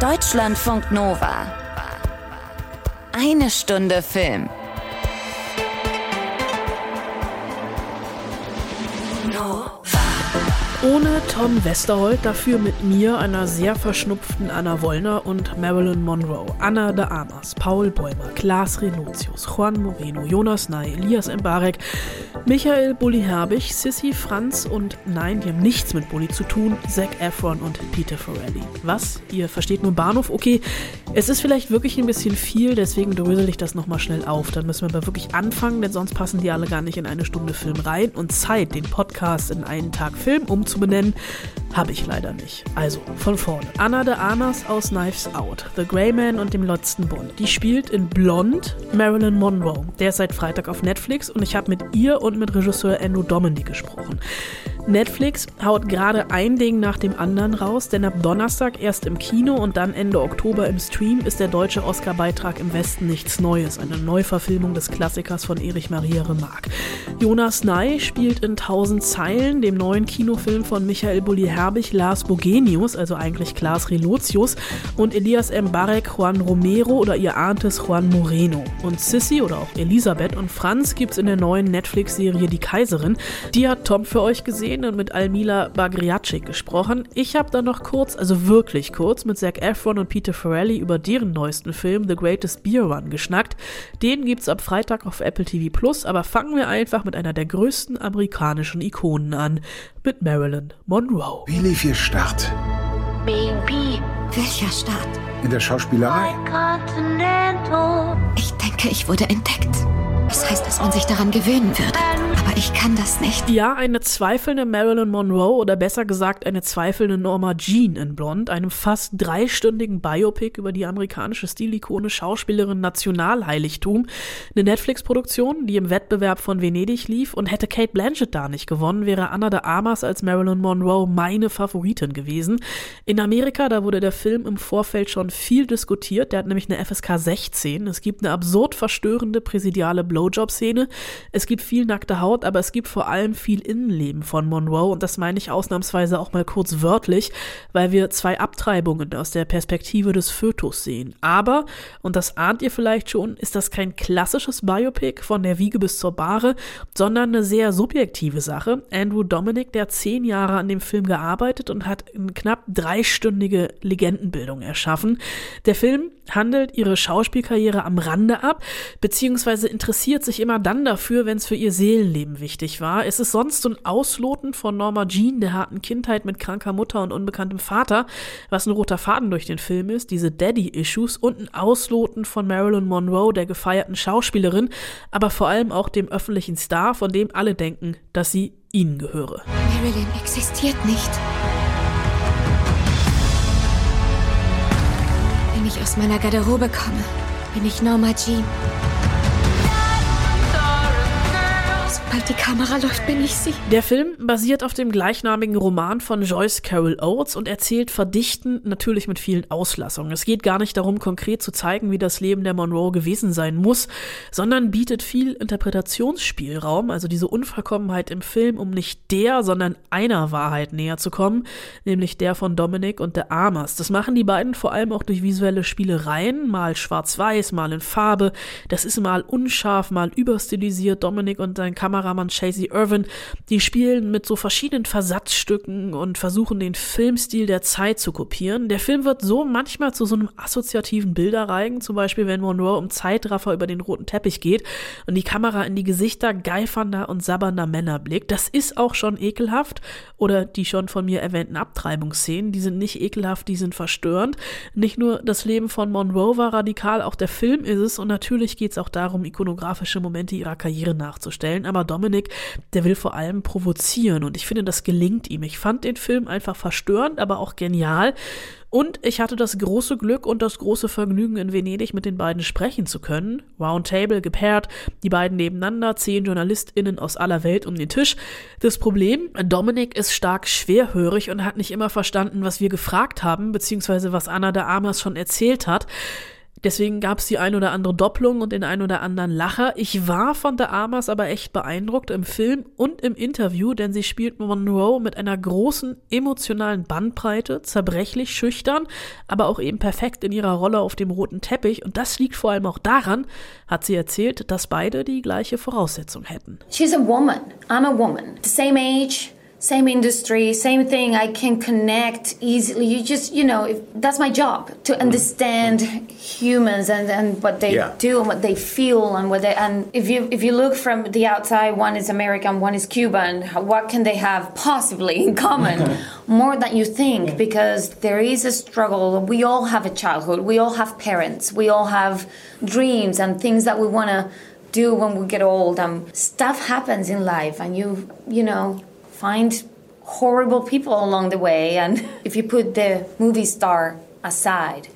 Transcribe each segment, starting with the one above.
Deutschlandfunk Nova. Eine Stunde Film. Ohne Tom Westerholt, dafür mit mir, einer sehr verschnupften Anna Wollner und Marilyn Monroe, Anna de Amas, Paul Bäumer, Klaas Renutius, Juan Moreno, Jonas Ney, Elias Mbarek, Michael Bulli Herbig, Sissy Franz und nein, die haben nichts mit Bulli zu tun, Zac Efron und Peter Farrelly. Was? Ihr versteht nur Bahnhof? Okay, es ist vielleicht wirklich ein bisschen viel, deswegen drösel ich das nochmal schnell auf. Dann müssen wir aber wirklich anfangen, denn sonst passen die alle gar nicht in eine Stunde Film rein und Zeit, den Podcast in einen Tag Film um umzubenennen, habe ich leider nicht. Also, von vorne. Anna de Armas aus Knives Out, The Grey Man und dem letzten Bond. Die spielt in Blond Marilyn Monroe. Der ist seit Freitag auf Netflix und ich habe mit ihr und mit Regisseur Andrew Dominic gesprochen. Netflix haut gerade ein Ding nach dem anderen raus, denn ab Donnerstag erst im Kino und dann Ende Oktober im Stream ist der deutsche Oscar-Beitrag im Westen nichts Neues, eine Neuverfilmung des Klassikers von Erich Maria Remarque. Jonas Ney spielt in Tausend Zeilen, dem neuen Kinofilm von Michael Bulli-Herbig, Lars Bogenius, also eigentlich Klaas Relotius, und Elias Mbarek, Juan Romero oder ihr ahntes Juan Moreno. Und Sissy oder auch Elisabeth und Franz gibt's in der neuen Netflix-Serie Die Kaiserin. Die hat Tom für euch gesehen gesehen und mit Almila Bagriacic gesprochen. Ich habe dann noch kurz, also wirklich kurz, mit Zac Efron und Peter Farrelly über deren neuesten Film The Greatest Beer Run geschnackt. Den gibt's ab Freitag auf Apple TV Plus, aber fangen wir einfach mit einer der größten amerikanischen Ikonen an, mit Marilyn Monroe. Wie lief Ihr Start? Baby. Welcher Start? In der Schauspielerei? Ich denke, ich wurde entdeckt. Das heißt, dass man sich daran gewöhnen würde. Aber ich kann das nicht. Ja, eine zweifelnde Marilyn Monroe oder besser gesagt eine zweifelnde Norma Jean in Blond, einem fast dreistündigen Biopic über die amerikanische Stilikone Schauspielerin Nationalheiligtum. Eine Netflix-Produktion, die im Wettbewerb von Venedig lief und hätte Kate Blanchett da nicht gewonnen, wäre Anna de Armas als Marilyn Monroe meine Favoritin gewesen. In Amerika, da wurde der Film im Vorfeld schon viel diskutiert. Der hat nämlich eine FSK 16. Es gibt eine absurd verstörende präsidiale Blow Blowjob-Szene. Es gibt viel nackte Haut, aber es gibt vor allem viel Innenleben von Monroe und das meine ich ausnahmsweise auch mal kurz wörtlich, weil wir zwei Abtreibungen aus der Perspektive des Fötus sehen. Aber, und das ahnt ihr vielleicht schon, ist das kein klassisches Biopic von der Wiege bis zur Bahre, sondern eine sehr subjektive Sache. Andrew Dominic, der zehn Jahre an dem Film gearbeitet und hat eine knapp dreistündige Legendenbildung erschaffen. Der Film handelt ihre Schauspielkarriere am Rande ab, beziehungsweise interessiert sich immer dann dafür, wenn es für ihr Seelenleben wichtig war. Es ist sonst so ein Ausloten von Norma Jean, der harten Kindheit mit kranker Mutter und unbekanntem Vater, was ein roter Faden durch den Film ist, diese Daddy-Issues und ein Ausloten von Marilyn Monroe, der gefeierten Schauspielerin, aber vor allem auch dem öffentlichen Star, von dem alle denken, dass sie ihnen gehöre. Marilyn existiert nicht. Aus meiner Garderobe komme, bin ich Norma Jean. Sobald die Kamera läuft, bin ich sie. Der Film basiert auf dem gleichnamigen Roman von Joyce Carol Oates und erzählt verdichtend, natürlich mit vielen Auslassungen. Es geht gar nicht darum, konkret zu zeigen, wie das Leben der Monroe gewesen sein muss, sondern bietet viel Interpretationsspielraum, also diese Unvollkommenheit im Film, um nicht der, sondern einer Wahrheit näher zu kommen, nämlich der von Dominic und der Amas. Das machen die beiden vor allem auch durch visuelle Spielereien, mal schwarz-weiß, mal in Farbe. Das ist mal unscharf, mal überstilisiert. Dominic und sein Kamera Kameramann Chasey Irvin, die spielen mit so verschiedenen Versatzstücken und versuchen den Filmstil der Zeit zu kopieren. Der Film wird so manchmal zu so einem assoziativen Bilderreigen, zum Beispiel wenn Monroe um Zeitraffer über den roten Teppich geht und die Kamera in die Gesichter geifernder und sabbernder Männer blickt. Das ist auch schon ekelhaft oder die schon von mir erwähnten Abtreibungsszenen, die sind nicht ekelhaft, die sind verstörend. Nicht nur das Leben von Monroe war radikal, auch der Film ist es und natürlich geht es auch darum, ikonografische Momente ihrer Karriere nachzustellen, aber Dominik, der will vor allem provozieren und ich finde, das gelingt ihm. Ich fand den Film einfach verstörend, aber auch genial. Und ich hatte das große Glück und das große Vergnügen, in Venedig mit den beiden sprechen zu können. Roundtable gepaart, die beiden nebeneinander, zehn JournalistInnen aus aller Welt um den Tisch. Das Problem, Dominik ist stark schwerhörig und hat nicht immer verstanden, was wir gefragt haben, beziehungsweise was Anna de Amas schon erzählt hat. Deswegen gab es die ein oder andere Doppelung und den ein oder anderen Lacher. Ich war von der Amas aber echt beeindruckt im Film und im Interview, denn sie spielt Monroe mit einer großen emotionalen Bandbreite, zerbrechlich, schüchtern, aber auch eben perfekt in ihrer Rolle auf dem roten Teppich. Und das liegt vor allem auch daran, hat sie erzählt, dass beide die gleiche Voraussetzung hätten. She's a woman. I'm a woman. The same age. Same industry, same thing. I can connect easily. You just, you know, if, that's my job to understand humans and, and what they yeah. do and what they feel and what they. And if you if you look from the outside, one is American, one is Cuban. What can they have possibly in common? More than you think, because there is a struggle. We all have a childhood. We all have parents. We all have dreams and things that we want to do when we get old. Um, stuff happens in life, and you, you know find horrible people along the way. And if you put the movie star aside,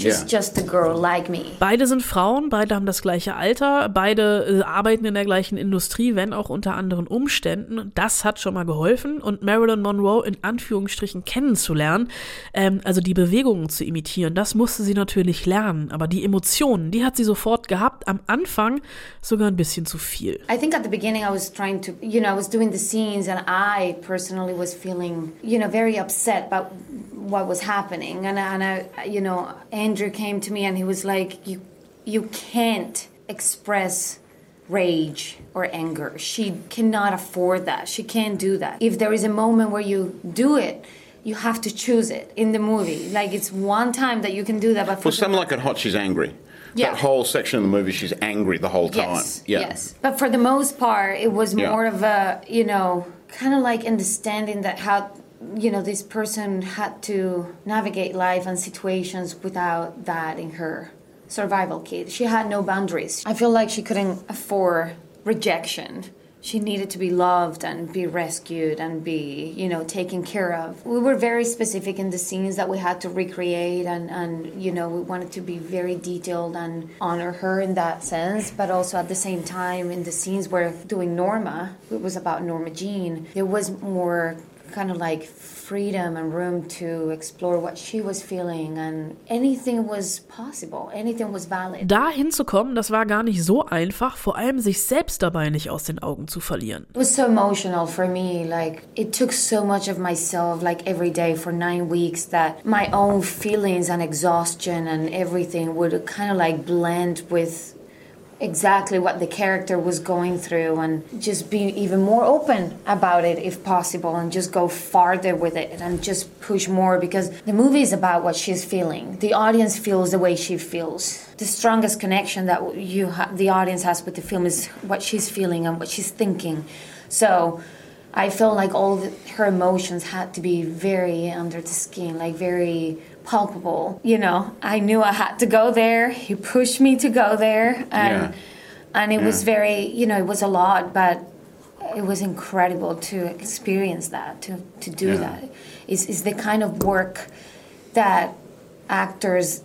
She's yeah. just a girl like me. Beide sind Frauen, beide haben das gleiche Alter, beide äh, arbeiten in der gleichen Industrie, wenn auch unter anderen Umständen. Das hat schon mal geholfen und Marilyn Monroe in Anführungsstrichen kennenzulernen, ähm, also die Bewegungen zu imitieren, das musste sie natürlich lernen. Aber die Emotionen, die hat sie sofort gehabt. Am Anfang sogar ein bisschen zu viel. I think at the beginning I was trying to, you know, I was doing the scenes and I personally was feeling, you know, very upset about what was happening and, and I, you know andrew came to me and he was like you you can't express rage or anger she cannot afford that she can't do that if there is a moment where you do it you have to choose it in the movie like it's one time that you can do that but for someone like at hot she's angry yeah. That whole section of the movie, she's angry the whole time. Yes, yeah. yes. But for the most part, it was more yeah. of a, you know, kind of like understanding that how you know, this person had to navigate life and situations without that in her survival kit. She had no boundaries. I feel like she couldn't afford rejection. She needed to be loved and be rescued and be, you know, taken care of. We were very specific in the scenes that we had to recreate and, and you know, we wanted to be very detailed and honor her in that sense, but also at the same time in the scenes where doing Norma, it was about Norma Jean, there was more kind of like freedom and room to explore what she was feeling and anything was possible, anything was valid. Da hinzukommen, das war gar nicht so einfach, vor allem sich selbst dabei nicht aus den Augen zu verlieren. It was so emotional for me, like it took so much of myself like every day for 9 weeks that my own feelings and exhaustion and everything would kind of like blend with exactly what the character was going through and just be even more open about it if possible and just go farther with it and just push more because the movie is about what she's feeling. The audience feels the way she feels. The strongest connection that you ha- the audience has with the film is what she's feeling and what she's thinking. So I felt like all the, her emotions had to be very under the skin, like very palpable. You know, I knew I had to go there. He pushed me to go there, and yeah. and it yeah. was very, you know, it was a lot, but it was incredible to experience that, to to do yeah. that. Is is the kind of work that actors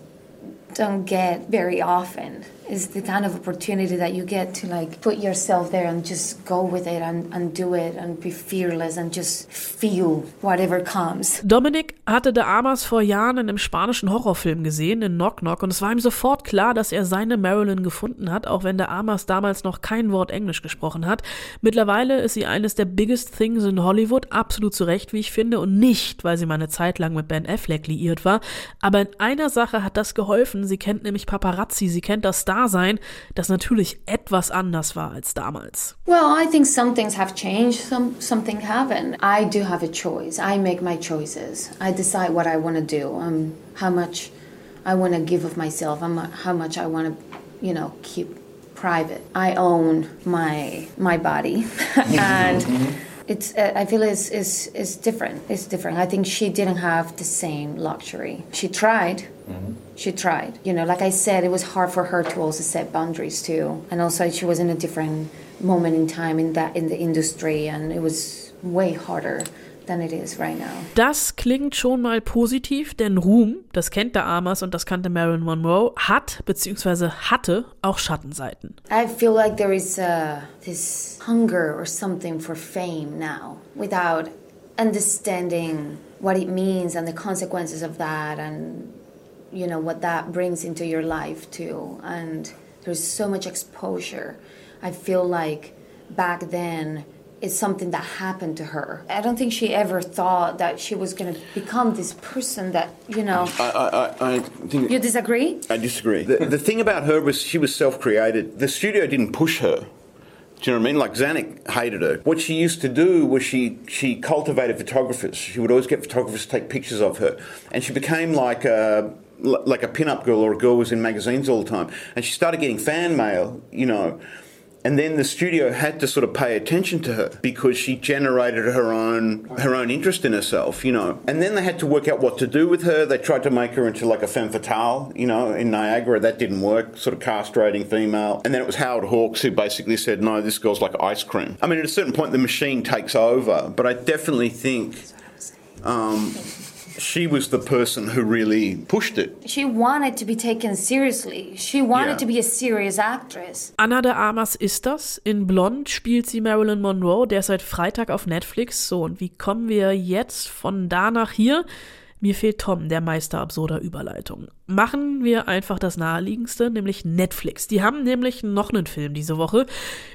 don't get very often is the kind of opportunity that you get to like put yourself there and just go with it and, and do it and be fearless and just feel whatever comes. Dominic hatte De Amas vor Jahren in einem spanischen Horrorfilm gesehen, in Knock Knock, und es war ihm sofort klar, dass er seine Marilyn gefunden hat, auch wenn De Amas damals noch kein Wort Englisch gesprochen hat. Mittlerweile ist sie eines der biggest things in Hollywood, absolut zu Recht, wie ich finde, und nicht, weil sie mal eine Zeit lang mit Ben Affleck liiert war. Aber in einer Sache hat das geholfen. Sie kennt nämlich Paparazzi, sie kennt das Star Dasein, das natürlich etwas anders war als damals. Well, I think some things have changed, some something haven't. I do have a choice. I make my choices. I decide what I want to do. Um, how much I want to give of myself. How much I want to, you know, keep private. I own my my body, and it's. Uh, I feel it's, it's it's different. It's different. I think she didn't have the same luxury. She tried. Mm-hmm. She tried. You know, like I said, it was hard for her to also set boundaries too, and also she was in a different moment in time in that in the industry, and it was way harder. Than it is right now. Das klingt schon mal positiv, denn Ruhm, das kennt der Amas und das kannte Marilyn Monroe, hat bzw. hatte auch Schattenseiten. I feel like there is a, this hunger or something for fame now without understanding what it means and the consequences of that and you know what that brings into your life too and there's so much exposure i feel like back then it's something that happened to her i don't think she ever thought that she was going to become this person that you know I, I, I think you disagree I disagree. The, the thing about her was she was self-created. The studio didn't push her. Do you know what I mean? Like Zanuck hated her. What she used to do was she she cultivated photographers. She would always get photographers to take pictures of her, and she became like a like a pin-up girl or a girl was in magazines all the time. And she started getting fan mail, you know. And then the studio had to sort of pay attention to her because she generated her own her own interest in herself, you know. And then they had to work out what to do with her. They tried to make her into like a femme fatale, you know, in Niagara. That didn't work, sort of castrating female. And then it was Howard Hawks who basically said, no, this girl's like ice cream. I mean, at a certain point, the machine takes over. But I definitely think um, she was the person who really pushed it. she wanted to be taken seriously she wanted Yeah. to be a serious actress Anna de Armas ist das. In Blond spielt sie Marilyn Monroe, der ist seit Freitag auf Netflix. So, und wie kommen wir jetzt von da nach hier? Mir fehlt Tom, der Meister absurder Überleitung. Machen wir einfach das Naheliegendste, nämlich Netflix. Die haben nämlich noch einen Film diese Woche,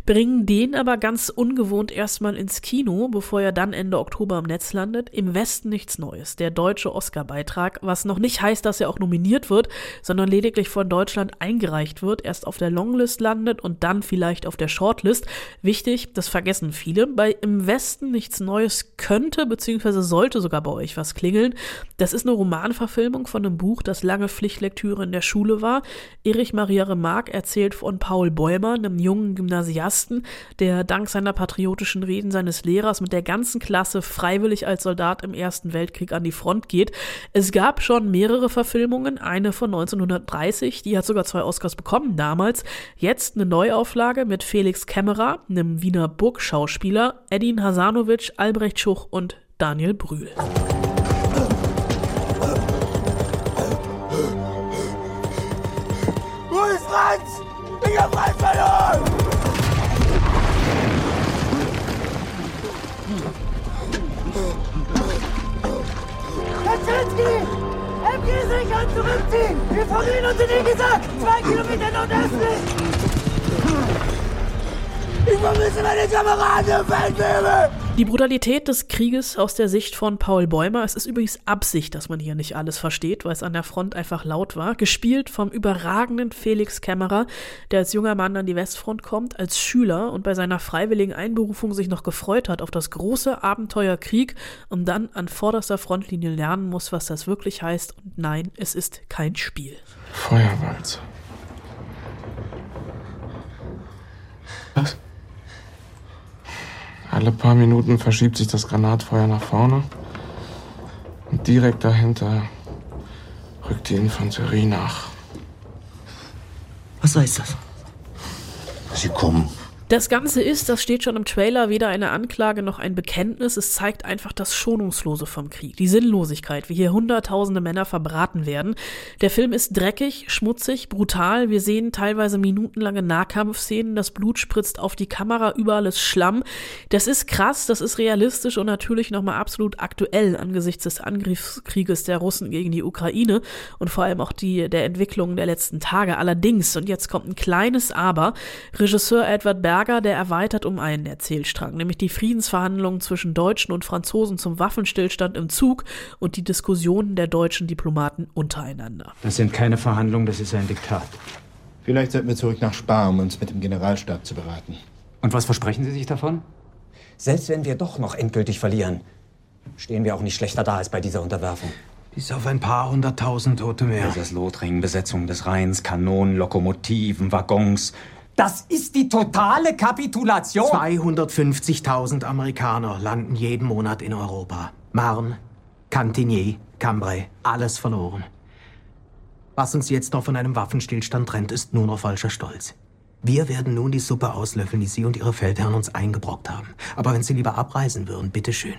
bringen den aber ganz ungewohnt erstmal ins Kino, bevor er dann Ende Oktober im Netz landet. Im Westen nichts Neues. Der deutsche Oscar-Beitrag, was noch nicht heißt, dass er auch nominiert wird, sondern lediglich von Deutschland eingereicht wird, erst auf der Longlist landet und dann vielleicht auf der Shortlist. Wichtig, das vergessen viele. Bei Im Westen nichts Neues könnte bzw. sollte sogar bei euch was klingeln. Das ist eine Romanverfilmung von einem Buch, das lange Pflichtlektüre in der Schule war. Erich Maria Remarque erzählt von Paul Bäumer, einem jungen Gymnasiasten, der dank seiner patriotischen Reden seines Lehrers mit der ganzen Klasse freiwillig als Soldat im Ersten Weltkrieg an die Front geht. Es gab schon mehrere Verfilmungen, eine von 1930, die hat sogar zwei Oscars bekommen damals. Jetzt eine Neuauflage mit Felix Kämmerer, einem Wiener Burgschauspieler, Edin Hasanovic, Albrecht Schuch und Daniel Brühl. Hab Franz verloren! Kaczynski! MG sich an zurückziehen! Wir verlieren uns in den Gesack! Zwei Kilometer nordöstlich! Ich vermisse meine Kameraden im! Die Brutalität des Krieges aus der Sicht von Paul Bäumer. Es ist übrigens Absicht, dass man hier nicht alles versteht, weil es an der Front einfach laut war. Gespielt vom überragenden Felix Kämmerer, der als junger Mann an die Westfront kommt, als Schüler und bei seiner freiwilligen Einberufung sich noch gefreut hat auf das große Abenteuer Krieg und dann an vorderster Frontlinie lernen muss, was das wirklich heißt. Und nein, es ist kein Spiel. Feuerwalze. Was? Alle paar Minuten verschiebt sich das Granatfeuer nach vorne. Und direkt dahinter rückt die Infanterie nach. Was heißt das? Sie kommen. Das Ganze ist, das steht schon im Trailer, weder eine Anklage noch ein Bekenntnis. Es zeigt einfach das Schonungslose vom Krieg, die Sinnlosigkeit, wie hier hunderttausende Männer verbraten werden. Der Film ist dreckig, schmutzig, brutal. Wir sehen teilweise minutenlange Nahkampfszenen, das Blut spritzt auf die Kamera, überall ist Schlamm. Das ist krass, das ist realistisch und natürlich nochmal absolut aktuell angesichts des Angriffskrieges der Russen gegen die Ukraine und vor allem auch die der Entwicklung der letzten Tage. Allerdings, und jetzt kommt ein kleines Aber, Regisseur Edward Berger, der erweitert um einen Erzählstrang, nämlich die Friedensverhandlungen zwischen Deutschen und Franzosen zum Waffenstillstand im Zug und die Diskussionen der deutschen Diplomaten untereinander. Das sind keine Verhandlungen, das ist ein Diktat. Vielleicht sollten wir zurück nach Spa, um uns mit dem Generalstab zu beraten. Und was versprechen Sie sich davon? Selbst wenn wir doch noch endgültig verlieren, stehen wir auch nicht schlechter da als bei dieser Unterwerfung. Bis auf ein paar hunderttausend Tote mehr. Das ist Lothringen, Besetzung des Rheins, Kanonen, Lokomotiven, Waggons. Das ist die totale Kapitulation. 250.000 Amerikaner landen jeden Monat in Europa. Marne, Cantigny, Cambrai, alles verloren. Was uns jetzt noch von einem Waffenstillstand trennt, ist nur noch falscher Stolz. Wir werden nun die Suppe auslöffeln, die Sie und Ihre Feldherren uns eingebrockt haben. Aber wenn Sie lieber abreisen würden, bitteschön.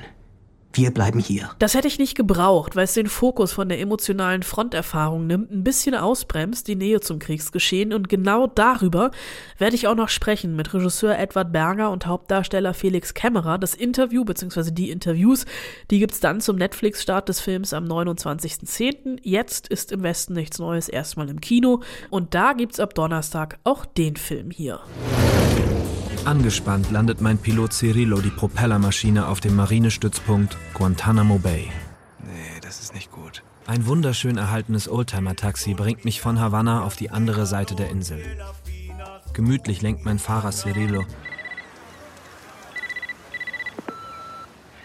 Wir bleiben hier. Das hätte ich nicht gebraucht, weil es den Fokus von der emotionalen Fronterfahrung nimmt, ein bisschen ausbremst, die Nähe zum Kriegsgeschehen und genau darüber werde ich auch noch sprechen mit Regisseur Edward Berger und Hauptdarsteller Felix Kämmerer. Das Interview bzw. die Interviews, die gibt's dann zum Netflix-Start des Films am 29.10. Jetzt ist im Westen nichts Neues erstmal im Kino und da gibt's ab Donnerstag auch den Film hier. Angespannt landet mein Pilot Cirillo die Propellermaschine auf dem Marinestützpunkt Guantanamo Bay. Nee, das ist nicht gut. Ein wunderschön erhaltenes Oldtimer-Taxi bringt mich von Havanna auf die andere Seite der Insel. Gemütlich lenkt mein Fahrer Cirillo.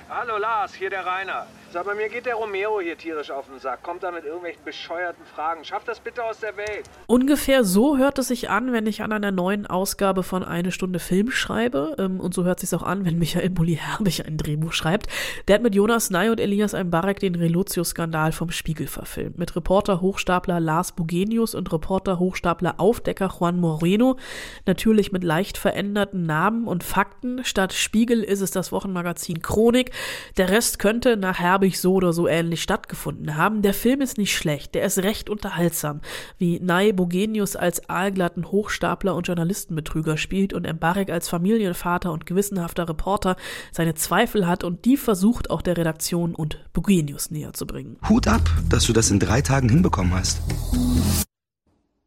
Hallo Lars, hier der Rainer. Mal, mir geht der Romero hier tierisch auf den Sack. Kommt da mit irgendwelchen bescheuerten Fragen. Schaff das bitte aus der Welt. Ungefähr so hört es sich an, wenn ich an einer neuen Ausgabe von Eine Stunde Film schreibe. Ähm, und so hört es sich auch an, wenn Michael Bulli-Herbig ein Drehbuch schreibt. Der hat mit Jonas Ney und Elias Mbarek den Relutio-Skandal vom Spiegel verfilmt. Mit Reporter-Hochstapler Lars Bugenius und Reporter-Hochstapler-Aufdecker Juan Moreno. Natürlich mit leicht veränderten Namen und Fakten. Statt Spiegel ist es das Wochenmagazin Chronik. Der Rest könnte nach Herbig so oder so ähnlich stattgefunden haben. Der Film ist nicht schlecht, der ist recht unterhaltsam, wie Nai Bogenius als aalglatten Hochstapler und Journalistenbetrüger spielt und Mbarek als Familienvater und gewissenhafter Reporter seine Zweifel hat und die versucht auch der Redaktion und Bogenius näher zu bringen. Hut ab, dass du das in drei Tagen hinbekommen hast.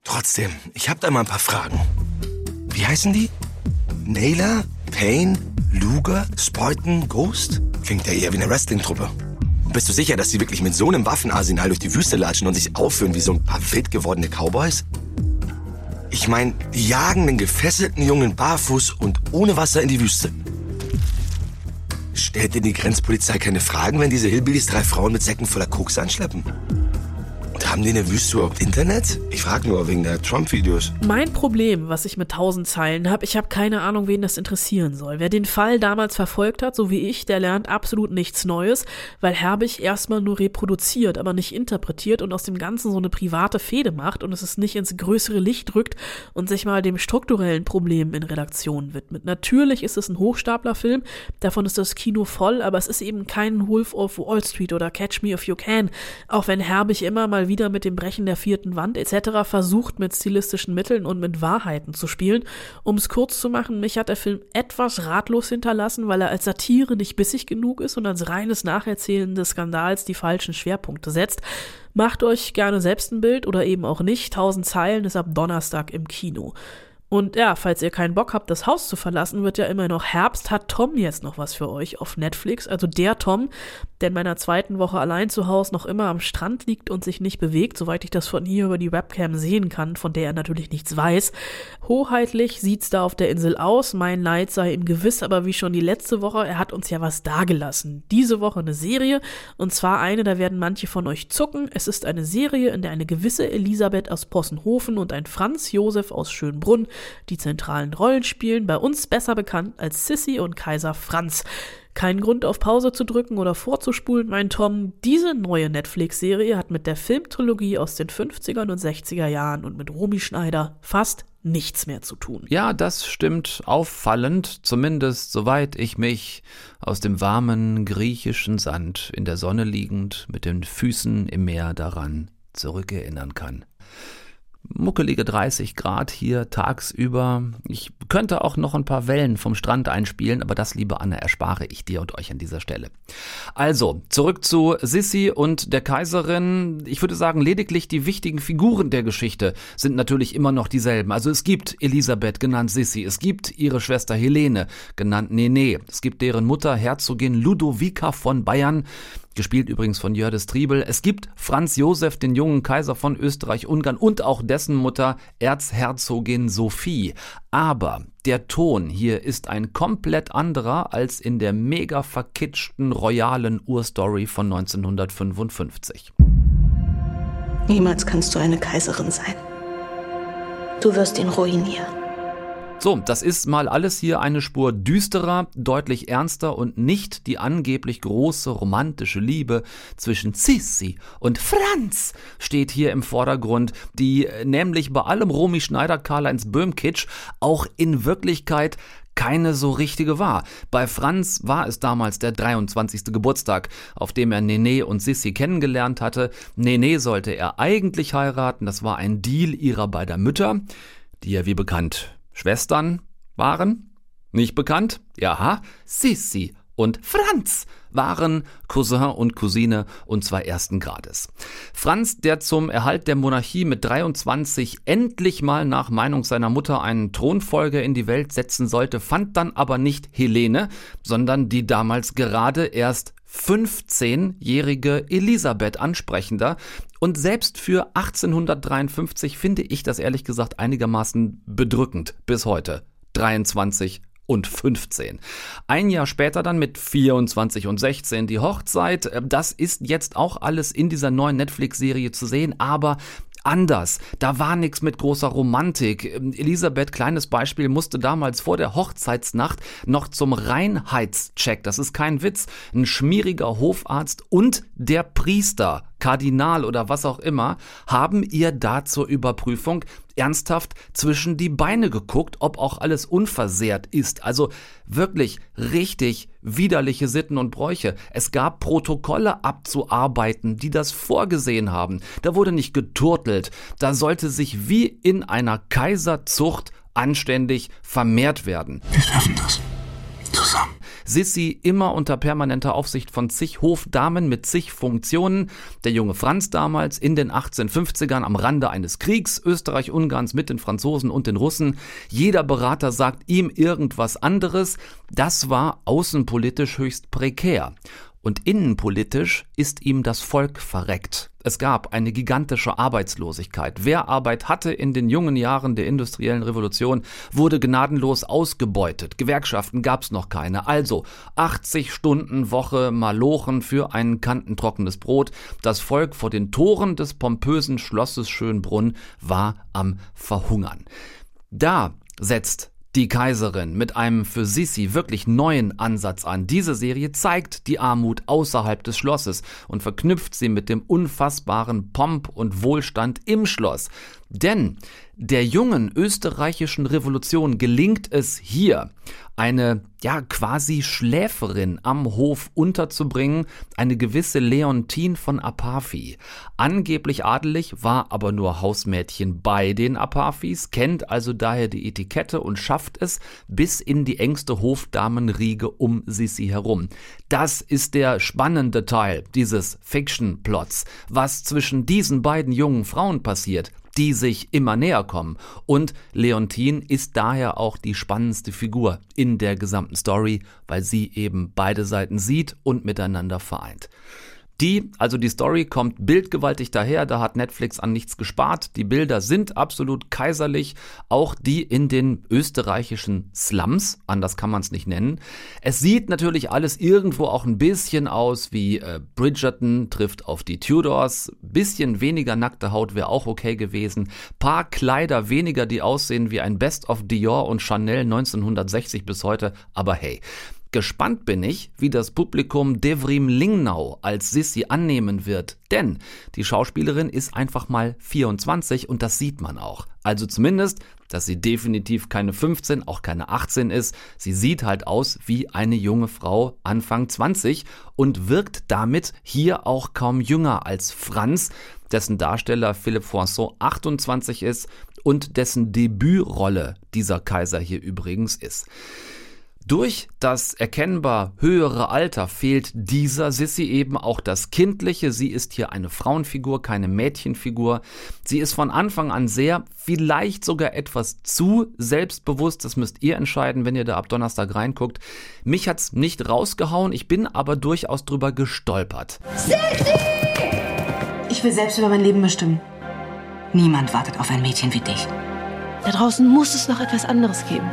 Trotzdem, ich hab da mal ein paar Fragen. Wie heißen die? Naylor? Payne? Luger? Sporten? Ghost? Klingt ja eher wie eine Wrestling-Truppe. Bist du sicher, dass sie wirklich mit so einem Waffenarsenal durch die Wüste latschen und sich aufführen wie so ein paar wild gewordene Cowboys? Ich meine, die jagen einen gefesselten Jungen barfuß und ohne Wasser in die Wüste. Stellt denn die Grenzpolizei keine Fragen, wenn diese Hillbillies drei Frauen mit Säcken voller Koks anschleppen? Haben die in der Wüste überhaupt Internet? Ich frage nur wegen der Trump-Videos. Mein Problem, was ich mit tausend Zeilen habe, ich habe keine Ahnung, wen das interessieren soll. Wer den Fall damals verfolgt hat, so wie ich, der lernt absolut nichts Neues, weil Herbig erstmal nur reproduziert, aber nicht interpretiert und aus dem Ganzen so eine private Fehde macht und es es nicht ins größere Licht rückt und sich mal dem strukturellen Problem in Redaktionen widmet. Natürlich ist es ein Hochstaplerfilm, davon ist das Kino voll, aber es ist eben kein Wolf of Wall Street oder Catch Me If You Can, auch wenn Herbig immer mal wieder mit dem Brechen der vierten Wand etc. versucht, mit stilistischen Mitteln und mit Wahrheiten zu spielen. Um es kurz zu machen, mich hat der Film etwas ratlos hinterlassen, weil er als Satire nicht bissig genug ist und als reines Nacherzählen des Skandals die falschen Schwerpunkte setzt. Macht euch gerne selbst ein Bild oder eben auch nicht. 1000 Zeilen ist ab Donnerstag im Kino. Und ja, falls ihr keinen Bock habt, das Haus zu verlassen, wird ja immer noch Herbst, hat Tom jetzt noch was für euch auf Netflix. Also der Tom, der in meiner zweiten Woche allein zu Hause noch immer am Strand liegt und sich nicht bewegt, soweit ich das von hier über die Webcam sehen kann, von der er natürlich nichts weiß. Hoheitlich sieht's da auf der Insel aus. Mein Leid sei ihm gewiss, aber wie schon die letzte Woche, er hat uns ja was dagelassen. Diese Woche eine Serie, und zwar eine, da werden manche von euch zucken. Es ist eine Serie, in der eine gewisse Elisabeth aus Possenhofen und ein Franz Josef aus Schönbrunn die zentralen Rollen spielen, bei uns besser bekannt als Sissy und Kaiser Franz. Kein Grund auf Pause zu drücken oder vorzuspulen, mein Tom. Diese neue Netflix-Serie hat mit der Filmtrilogie aus den 50er und 60er Jahren und mit Romy Schneider fast nichts mehr zu tun. Ja, das stimmt auffallend, zumindest soweit ich mich aus dem warmen griechischen Sand in der Sonne liegend mit den Füßen im Meer daran zurückerinnern kann muckelige 30 Grad hier tagsüber. Ich könnte auch noch ein paar Wellen vom Strand einspielen, aber das, liebe Anne, erspare ich dir und euch an dieser Stelle. Also, zurück zu Sissi und der Kaiserin. Ich würde sagen, lediglich die wichtigen Figuren der Geschichte sind natürlich immer noch dieselben. Also es gibt Elisabeth, genannt Sissi. Es gibt ihre Schwester Helene, genannt Nene. Es gibt deren Mutter, Herzogin Ludovica von Bayern, gespielt übrigens von Jördis Triebel. Es gibt Franz Josef, den jungen Kaiser von Österreich-Ungarn und auch dessen Mutter Erzherzogin Sophie. Aber der Ton hier ist ein komplett anderer als in der mega verkitschten royalen Urstory von 1955. Niemals kannst du eine Kaiserin sein. Du wirst ihn ruinieren. So, das ist mal alles hier eine Spur düsterer, deutlich ernster und nicht die angeblich große romantische Liebe zwischen Sissi und Franz steht hier im Vordergrund, die nämlich bei allem Romy Schneider Karl-Heinz Böhmkitsch auch in Wirklichkeit keine so richtige war. Bei Franz war es damals der 23. Geburtstag, auf dem er Nene und Sissy kennengelernt hatte. Nene sollte er eigentlich heiraten, das war ein Deal ihrer beider Mütter, die ja wie bekannt Schwestern waren. Nicht bekannt? Ja, Sissy und Franz waren Cousin und Cousine und zwar ersten Grades. Franz, der zum Erhalt der Monarchie mit 23 endlich mal nach Meinung seiner Mutter einen Thronfolger in die Welt setzen sollte, fand dann aber nicht Helene, sondern die damals gerade erst 15-jährige Elisabeth ansprechender. Und selbst für 1853 finde ich das ehrlich gesagt einigermaßen bedrückend bis heute. 23 und 15. Ein Jahr später dann mit 24 und 16 die Hochzeit. Das ist jetzt auch alles in dieser neuen Netflix-Serie zu sehen, aber anders. Da war nichts mit großer Romantik. Elisabeth, kleines Beispiel, musste damals vor der Hochzeitsnacht noch zum Reinheitscheck. Das ist kein Witz. Ein schmieriger Hofarzt und der Priester, Kardinal oder was auch immer, haben ihr da zur Überprüfung ernsthaft zwischen die Beine geguckt, ob auch alles unversehrt ist. Also wirklich richtig widerliche Sitten und Bräuche. Es gab Protokolle abzuarbeiten, die das vorgesehen haben. Da wurde nicht geturtelt. Da sollte sich wie in einer Kaiserzucht anständig vermehrt werden. Wir schaffen das. Zusammen. Sissi immer unter permanenter Aufsicht von zig Hofdamen mit zig Funktionen. Der junge Franz damals in den 1850ern am Rande eines Kriegs Österreich-Ungarns mit den Franzosen und den Russen. Jeder Berater sagt ihm irgendwas anderes. Das war außenpolitisch höchst prekär. Und innenpolitisch ist ihm das Volk verreckt. Es gab eine gigantische Arbeitslosigkeit. Wer Arbeit hatte in den jungen Jahren der industriellen Revolution, wurde gnadenlos ausgebeutet. Gewerkschaften gab's noch keine. Also 80 Stunden Woche Malochen für ein kantentrockenes Brot. Das Volk vor den Toren des pompösen Schlosses Schönbrunn war am Verhungern. Da setzt die Kaiserin mit einem für Sissi wirklich neuen Ansatz an. Diese Serie zeigt die Armut außerhalb des Schlosses und verknüpft sie mit dem unfassbaren Pomp und Wohlstand im Schloss. Denn der jungen österreichischen Revolution gelingt es hier, eine ja quasi Schläferin am Hof unterzubringen, eine gewisse Leontine von Apafi. Angeblich adelig, war aber nur Hausmädchen bei den Apafis, kennt also daher die Etikette und schafft es bis in die engste Hofdamenriege um Sissi herum. Das ist der spannende Teil dieses Fiction-Plots. Was zwischen diesen beiden jungen Frauen passiert, die sich immer näher kommen. Und Leontine ist daher auch die spannendste Figur in der gesamten Story, weil sie eben beide Seiten sieht und miteinander vereint. Die, also die Story kommt bildgewaltig daher, da hat Netflix an nichts gespart. Die Bilder sind absolut kaiserlich, auch die in den österreichischen Slums, anders kann man es nicht nennen. Es sieht natürlich alles irgendwo auch ein bisschen aus wie äh, Bridgerton trifft auf die Tudors. Bisschen weniger nackte Haut wäre auch okay gewesen. Paar Kleider weniger, die aussehen wie ein Best of Dior und Chanel 1960 bis heute, aber hey. Gespannt bin ich, wie das Publikum Devrim Lingnau als Sissy annehmen wird, denn die Schauspielerin ist einfach mal 24 und das sieht man auch. Also zumindest, dass sie definitiv keine 15, auch keine 18 ist. Sie sieht halt aus wie eine junge Frau Anfang 20 und wirkt damit hier auch kaum jünger als Franz, dessen Darsteller Philipp François 28 ist und dessen Debütrolle dieser Kaiser hier übrigens ist. Durch das erkennbar höhere Alter fehlt dieser Sissy eben auch das Kindliche. Sie ist hier eine Frauenfigur, keine Mädchenfigur. Sie ist von Anfang an sehr, vielleicht sogar etwas zu selbstbewusst. Das müsst ihr entscheiden, wenn ihr da ab Donnerstag reinguckt. Mich hat's nicht rausgehauen, ich bin aber durchaus drüber gestolpert. Sissy! Ich will selbst über mein Leben bestimmen. Niemand wartet auf ein Mädchen wie dich. Da draußen muss es noch etwas anderes geben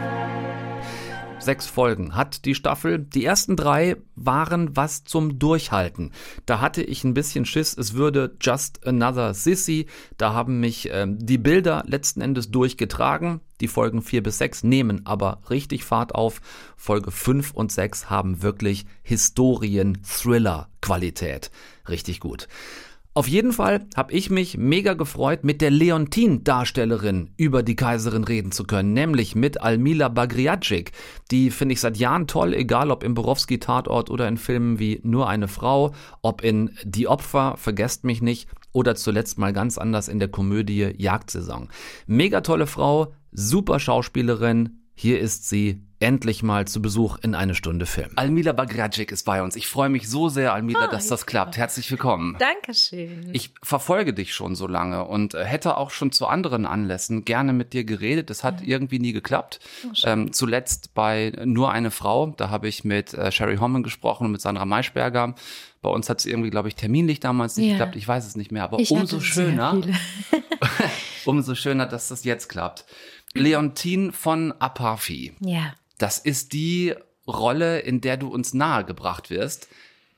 sechs Folgen hat die Staffel. Die ersten drei waren was zum Durchhalten. Da hatte ich ein bisschen Schiss, es würde Just Another Sissy. Da haben mich äh, die Bilder letzten Endes durchgetragen. Die Folgen vier bis sechs nehmen aber richtig Fahrt auf. Folge fünf und sechs haben wirklich Historien-Thriller-Qualität. Richtig gut. Auf jeden Fall habe ich mich mega gefreut, mit der Leontin-Darstellerin über die Kaiserin reden zu können, nämlich mit Almila Bagriacic. Die finde ich seit Jahren toll, egal ob im Borowski-Tatort oder in Filmen wie Nur eine Frau, ob in Die Opfer, Vergesst mich nicht oder zuletzt mal ganz anders in der Komödie Jagdsaison. Mega tolle Frau, super Schauspielerin, hier ist sie endlich mal zu Besuch in eine Stunde Film. Almila Bagracic ist bei uns. Ich freue mich so sehr, Almila, Oh, dass das klappt. Herzlich willkommen. Dankeschön. Ich verfolge dich schon so lange und äh, hätte auch schon zu anderen Anlässen gerne mit dir geredet. Das hat irgendwie nie geklappt. Oh, ähm, zuletzt bei Nur eine Frau, da habe ich mit äh, Sherry Homan gesprochen und mit Sandra Maischberger. Bei uns hat es irgendwie, glaube ich, terminlich damals nicht Ja. geklappt. Ich weiß es nicht mehr, aber Ich umso hatte sehr schöner, viele. umso schöner, dass das jetzt klappt. Leontine von Apafi. Ja. Das ist die Rolle, in der du uns nahegebracht wirst.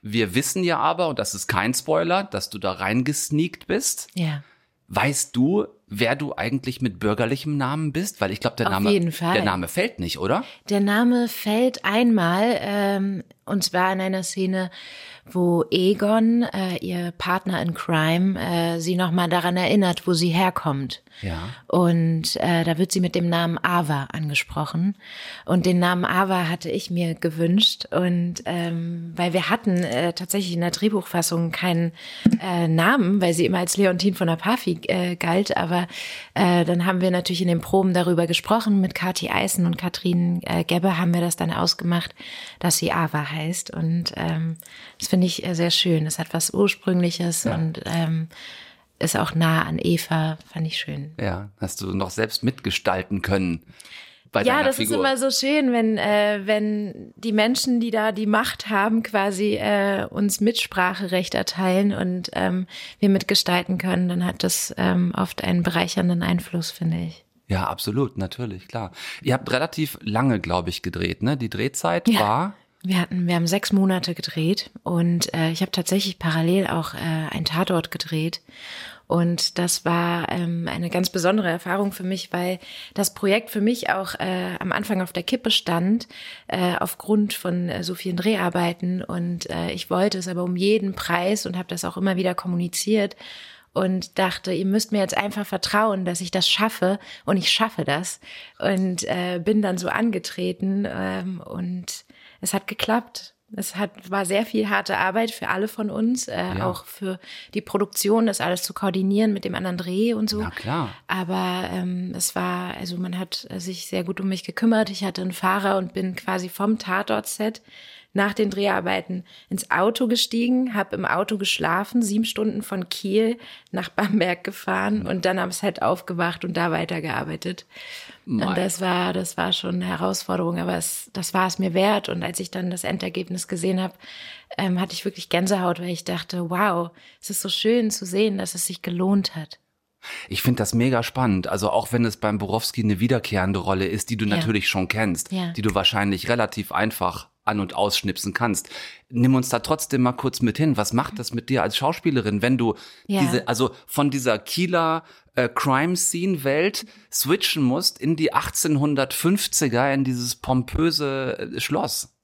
Wir wissen ja aber, und das ist kein Spoiler, dass du da reingesneakt bist. Ja. Weißt du, wer du eigentlich mit bürgerlichem Namen bist? Weil ich glaube, der Auf Name, der Name fällt nicht, oder? Der Name fällt einmal, ähm, und zwar in einer Szene, wo Egon, äh, ihr Partner in Crime, äh, sie nochmal daran erinnert, wo sie herkommt. Ja. Und äh, da wird sie mit dem Namen Ava angesprochen. Und den Namen Ava hatte ich mir gewünscht. Und ähm, weil wir hatten äh, tatsächlich in der Drehbuchfassung keinen äh, Namen, weil sie immer als Leontine von Apafi äh, galt. Aber äh, dann haben wir natürlich in den Proben darüber gesprochen. Mit Kati Eisen und Katrin äh, Gebbe haben wir das dann ausgemacht, dass sie Ava heißt. Und ähm, das finde ich äh, sehr schön. Es hat was Ursprüngliches und ähm, ist auch nah an Eva, fand ich schön. Ja, hast du noch selbst mitgestalten können bei ja, das Figur. ist immer so schön, wenn, äh, wenn die Menschen, die da die Macht haben, quasi äh, uns Mitspracherecht erteilen und ähm, wir mitgestalten können, dann hat das ähm, oft einen bereichernden Einfluss, finde ich. ja, absolut, natürlich, klar. Ihr habt relativ lange, glaube ich, gedreht, ne? Die Drehzeit Ja. war Wir hatten, wir haben sechs Monate gedreht und äh, ich habe tatsächlich parallel auch äh, ein Tatort gedreht. Und das war ähm, eine ganz besondere Erfahrung für mich, weil das Projekt für mich auch äh, am Anfang auf der Kippe stand, äh, aufgrund von äh, so vielen Dreharbeiten. Und äh, ich wollte es aber um jeden Preis und habe das auch immer wieder kommuniziert und dachte, ihr müsst mir jetzt einfach vertrauen, dass ich das schaffe und ich schaffe das. Und äh, bin dann so angetreten ähm, und es hat geklappt. Es hat, war sehr viel harte Arbeit für alle von uns, äh, Ja. auch für die Produktion, das alles zu koordinieren mit dem anderen Dreh und so. Na klar. Aber ähm, es war, also man hat sich sehr gut um mich gekümmert. Ich hatte einen Fahrer und bin quasi vom Tatort-Set nach den Dreharbeiten ins Auto gestiegen, habe im Auto geschlafen, sieben Stunden von Kiel nach Bamberg gefahren und dann am Set aufgewacht und da weitergearbeitet. Mei. Und das war, das war schon eine Herausforderung, aber es, das war es mir wert. Und als ich dann das Endergebnis gesehen habe, ähm, hatte ich wirklich Gänsehaut, weil ich dachte, wow, es ist so schön zu sehen, dass es sich gelohnt hat. Ich finde das mega spannend. Also auch wenn es beim Borowski eine wiederkehrende Rolle ist, die du Ja. natürlich schon kennst, Ja. die du wahrscheinlich relativ einfach an- und ausschnipsen kannst. Nimm uns da trotzdem mal kurz mit hin. Was macht das mit dir als Schauspielerin, wenn du Ja. diese, also von dieser Kieler äh, Crime-Scene-Welt switchen musst in die 1850er, in dieses pompöse äh, Schloss?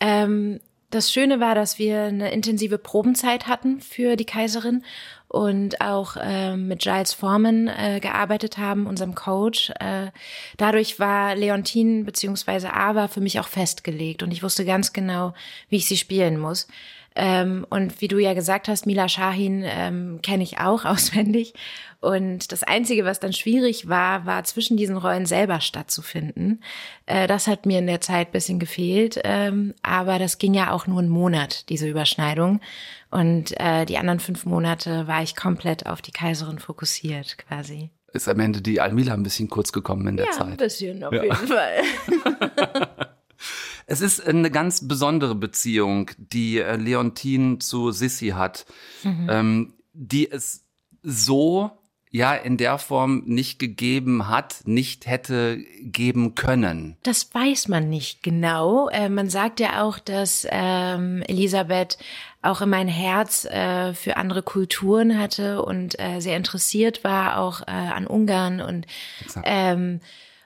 Ähm, das Schöne war, dass wir eine intensive Probenzeit hatten für die Kaiserin und auch ähm, mit Giles Foreman äh, gearbeitet haben, unserem Coach. Äh, dadurch war Leontine beziehungsweise Ava für mich auch festgelegt und ich wusste ganz genau, wie ich sie spielen muss. Ähm, und wie du ja gesagt hast, Mila Shahin ähm, kenne ich auch auswendig. Und das Einzige, was dann schwierig war, war zwischen diesen Rollen selber stattzufinden. Äh, das hat mir in der Zeit bisschen gefehlt. Ähm, aber das ging ja auch nur einen Monat, diese Überschneidung. Und äh, die anderen fünf Monate war ich komplett auf die Kaiserin fokussiert, quasi. Ist am Ende die Almila ein bisschen kurz gekommen in der ja, Zeit. ein bisschen auf Ja. jeden Fall. Es ist eine ganz besondere Beziehung, die äh, Leontine zu Sissy hat, Mhm. ähm, die es so ja in der Form nicht gegeben hat, nicht hätte geben können. Das weiß man nicht genau. Äh, man sagt ja auch, dass ähm, Elisabeth auch immer ein Herz äh, für andere Kulturen hatte und äh, sehr interessiert war auch äh, an Ungarn und ähm,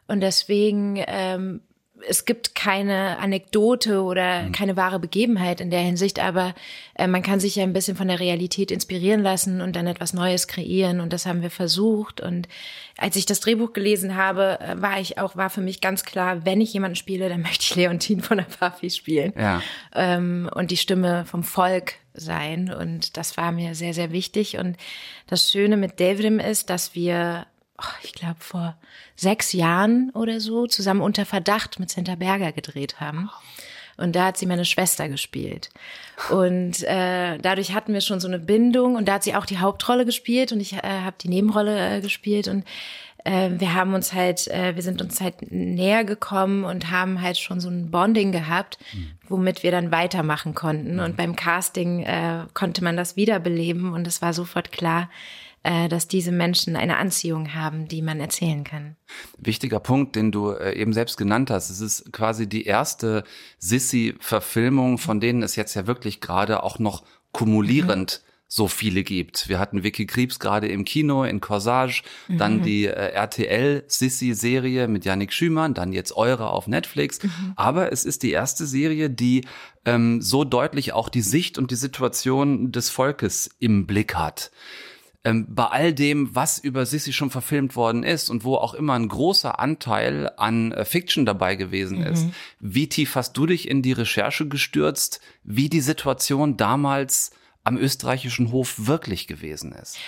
und deswegen ähm, es gibt keine Anekdote oder mhm. keine wahre Begebenheit in der Hinsicht, aber äh, man kann sich ja ein bisschen von der Realität inspirieren lassen und dann etwas Neues kreieren und das haben wir versucht und als ich das Drehbuch gelesen habe, äh, war ich auch, war für mich ganz klar, wenn ich jemanden spiele, dann möchte ich Leontine von der Buffy spielen. Ja. Ähm, und die Stimme vom Volk sein und das war mir sehr, sehr wichtig und das Schöne mit Davidem ist, dass wir ich glaube, vor sechs Jahren oder so zusammen unter Verdacht mit Santa Berger gedreht haben. Und da hat sie meine Schwester gespielt. Und äh, dadurch hatten wir schon so eine Bindung. Und da hat sie auch die Hauptrolle gespielt und ich äh, habe die Nebenrolle äh, gespielt. Und äh, wir haben uns halt, äh, wir sind uns halt näher gekommen und haben halt schon so ein Bonding gehabt, mhm. womit wir dann weitermachen konnten. Mhm. Und beim Casting äh, konnte man das wiederbeleben und es war sofort klar, dass diese Menschen eine Anziehung haben, die man erzählen kann. Wichtiger Punkt, den du äh, eben selbst genannt hast. Es ist quasi die erste Sissy-Verfilmung, von denen es jetzt ja wirklich gerade auch noch kumulierend mhm so viele gibt. Wir hatten Vicky Kriebs gerade im Kino in Corsage, mhm. dann die äh, RTL Sissy Serie mit Yannick Schümann, dann jetzt eure auf Netflix. Mhm. Aber es ist die erste Serie, die ähm, so deutlich auch die Sicht und die Situation des Volkes im Blick hat ähm, bei all dem, was über Sissy schon verfilmt worden ist und wo auch immer ein großer Anteil an äh, Fiction dabei gewesen mhm. ist, wie tief hast du dich in die Recherche gestürzt, wie die Situation damals am österreichischen Hof wirklich gewesen ist?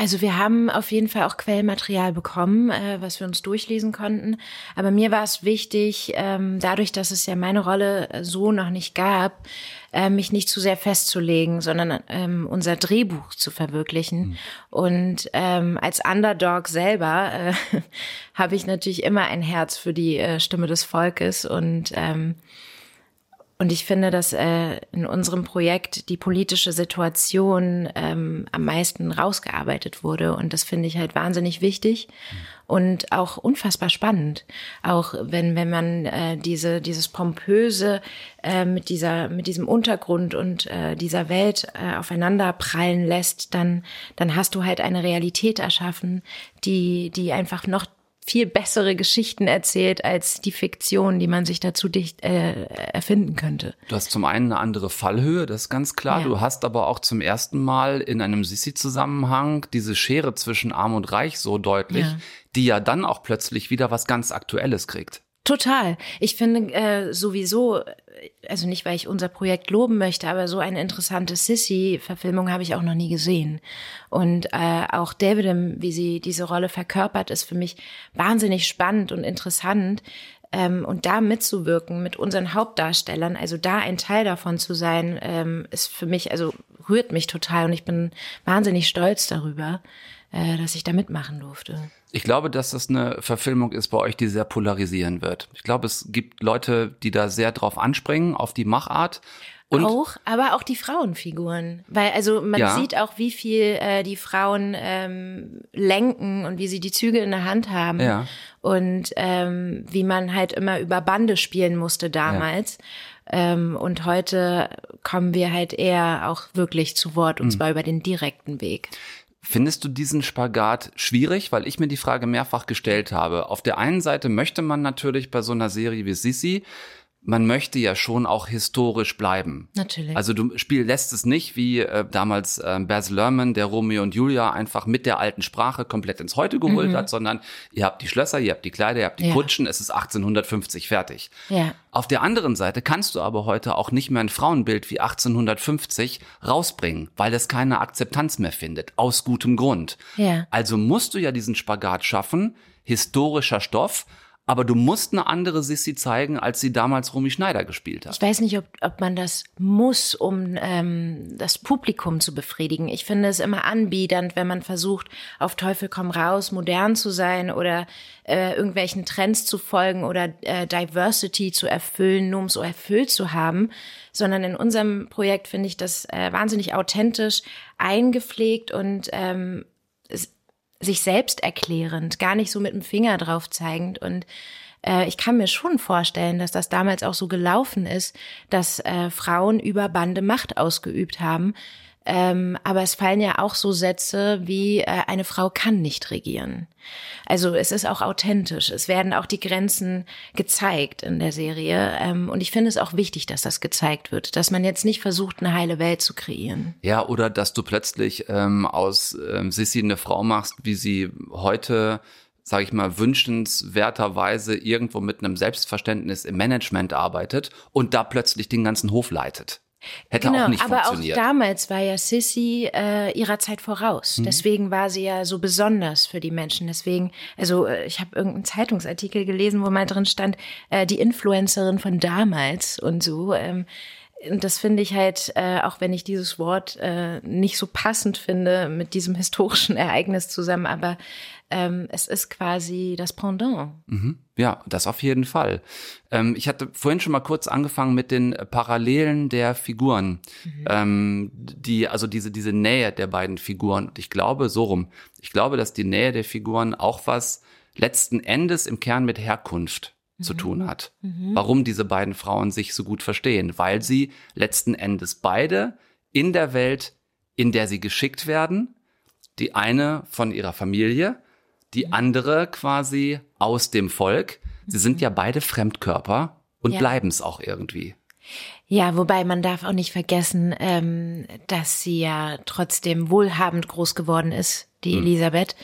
Also wir haben auf jeden Fall auch Quellmaterial bekommen, äh, was wir uns durchlesen konnten. Aber mir war es wichtig, ähm, dadurch, dass es ja meine Rolle so noch nicht gab, äh, mich nicht zu sehr festzulegen, sondern ähm, unser Drehbuch zu verwirklichen. Mhm. Und ähm, als Underdog selber äh, habe ich natürlich immer ein Herz für die äh, Stimme des Volkes und ähm, und ich finde, dass äh, in unserem Projekt die politische Situation ähm, am meisten rausgearbeitet wurde. Und das finde ich halt wahnsinnig wichtig und auch unfassbar spannend. Auch wenn, wenn man äh, diese, dieses Pompöse äh, mit, dieser, mit diesem Untergrund und äh, dieser Welt äh, aufeinander prallen lässt, dann, dann hast du halt eine Realität erschaffen, die, die einfach noch viel bessere Geschichten erzählt als die Fiktion, die man sich dazu dicht äh, erfinden könnte. Du hast zum einen eine andere Fallhöhe, das ist ganz klar. Ja. Du hast aber auch zum ersten Mal in einem Sissi-Zusammenhang diese Schere zwischen Arm und Reich so deutlich, ja. die ja dann auch plötzlich wieder was ganz Aktuelles kriegt. Total. Ich finde äh, sowieso, also nicht, weil ich unser Projekt loben möchte, aber so eine interessante Sissy-Verfilmung habe ich auch noch nie gesehen. Und äh, auch David, wie sie diese Rolle verkörpert, ist für mich wahnsinnig spannend und interessant. Ähm, und da mitzuwirken mit unseren Hauptdarstellern, also da ein Teil davon zu sein, ähm, ist für mich, also rührt mich total und ich bin wahnsinnig stolz darüber, äh, dass ich da mitmachen durfte. Ich glaube, dass das eine Verfilmung ist bei euch, die sehr polarisieren wird. Ich glaube, es gibt Leute, die da sehr drauf anspringen, auf die Machart. Und auch, aber auch die Frauenfiguren. Weil, also man ja. sieht auch, wie viel äh, die Frauen ähm, lenken und wie sie die Züge in der Hand haben. Ja. Und ähm, wie man halt immer über Bande spielen musste damals. Ja. Ähm, und heute kommen wir halt eher auch wirklich zu Wort, und mhm. zwar über den direkten Weg. Findest du diesen Spagat schwierig? Weil ich mir die Frage mehrfach gestellt habe. Auf der einen Seite möchte man natürlich bei so einer Serie wie Sissi man möchte ja schon auch historisch bleiben. Natürlich. Also du Spiel lässt es nicht wie äh, damals äh, Baz Luhrmann, der Romeo und Julia einfach mit der alten Sprache komplett ins Heute geholt mhm. hat, sondern ihr habt die Schlösser, ihr habt die Kleider, ihr habt die ja. Kutschen, es ist 1850 fertig. Ja. Auf der anderen Seite kannst du aber heute auch nicht mehr ein Frauenbild wie 1850 rausbringen, weil es keine Akzeptanz mehr findet, aus gutem Grund. Ja. Also musst du ja diesen Spagat schaffen, historischer Stoff, aber du musst eine andere Sissy zeigen, als sie damals Romy Schneider gespielt hat. Ich weiß nicht, ob, ob man das muss, um ähm, das Publikum zu befriedigen. Ich finde es immer anbiedernd, wenn man versucht, auf Teufel komm raus, modern zu sein oder äh, irgendwelchen Trends zu folgen oder äh, Diversity zu erfüllen, nur um so erfüllt zu haben. Sondern in unserem Projekt finde ich das äh, wahnsinnig authentisch, eingepflegt und ähm, sich selbst erklärend, gar nicht so mit dem Finger drauf zeigend. Und äh, ich kann mir schon vorstellen, dass das damals auch so gelaufen ist, dass äh, Frauen über Bande Macht ausgeübt haben. Ähm, aber es fallen ja auch so Sätze wie äh, eine Frau kann nicht regieren. Also es ist auch authentisch. Es werden auch die Grenzen gezeigt in der Serie. Ähm, und ich finde es auch wichtig, dass das gezeigt wird, dass man jetzt nicht versucht, eine heile Welt zu kreieren. Ja, oder dass du plötzlich ähm, aus ähm, Sissy eine Frau machst, wie sie heute sage ich mal, wünschenswerterweise irgendwo mit einem Selbstverständnis im Management arbeitet und da plötzlich den ganzen Hof leitet. Hätte genau, auch nicht aber funktioniert. auch damals war ja Sissy äh, ihrer Zeit voraus. Mhm. Deswegen war sie ja so besonders für die Menschen. Deswegen, also äh, ich habe irgendeinen Zeitungsartikel gelesen, wo mal drin stand, äh, die Influencerin von damals und so. Ähm, und das finde ich halt, äh, auch wenn ich dieses Wort äh, nicht so passend finde mit diesem historischen Ereignis zusammen, aber ähm, es ist quasi das Pendant. Mhm. Ja, das auf jeden Fall. Ähm, ich hatte vorhin schon mal kurz angefangen mit den Parallelen der Figuren, Mhm. ähm, die also diese diese Nähe der beiden Figuren. Und ich glaube so rum. Ich glaube, dass die Nähe der Figuren auch was letzten Endes im Kern mit Herkunft zu tun hat. Mhm. Warum diese beiden Frauen sich so gut verstehen, weil sie letzten Endes beide in der Welt, in der sie geschickt werden, die eine von ihrer Familie, die andere quasi aus dem Volk. Sie sind ja beide Fremdkörper und Ja. bleiben es auch irgendwie. Ja, wobei man darf auch nicht vergessen, ähm, dass sie ja trotzdem wohlhabend groß geworden ist, die Hm. Elisabeth.